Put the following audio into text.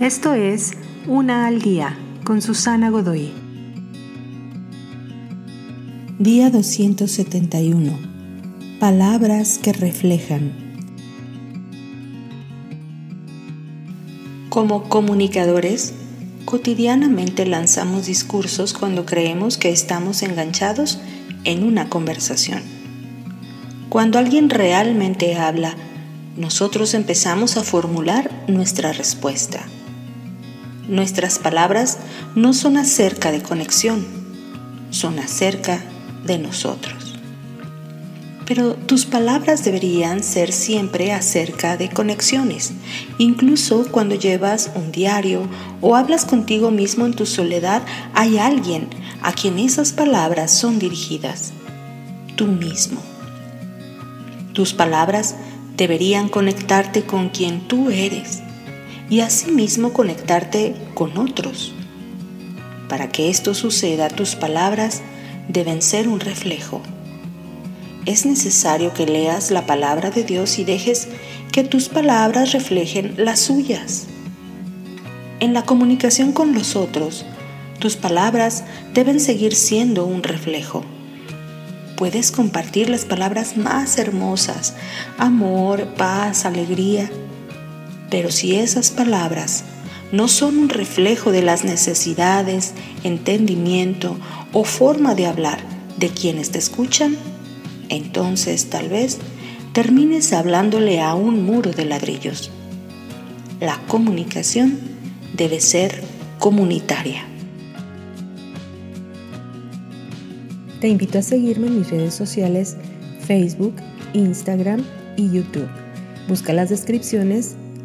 Esto es Una al Día con Susana Godoy. Día 271. Palabras que reflejan. Como comunicadores, cotidianamente lanzamos discursos cuando creemos que estamos enganchados en una conversación. Cuando alguien realmente habla, nosotros empezamos a formular nuestra respuesta. Nuestras palabras no son acerca de conexión, son acerca de nosotros. Pero tus palabras deberían ser siempre acerca de conexiones, incluso cuando llevas un diario o hablas contigo mismo en tu soledad, hay alguien a quien esas palabras son dirigidas, tú mismo. Tus palabras deberían conectarte con quien tú eres y asimismo conectarte con otros. Para que esto suceda, tus palabras deben ser un reflejo. Es necesario que leas la palabra de Dios y dejes que tus palabras reflejen las suyas. En la comunicación con los otros, tus palabras deben seguir siendo un reflejo. Puedes compartir las palabras más hermosas, amor, paz, alegría, pero si esas palabras no son un reflejo de las necesidades, entendimiento o forma de hablar de quienes te escuchan, entonces tal vez termines hablándole a un muro de ladrillos. La comunicación debe ser comunitaria. Te invito a seguirme en mis redes sociales Facebook, Instagram y YouTube. Busca las descripciones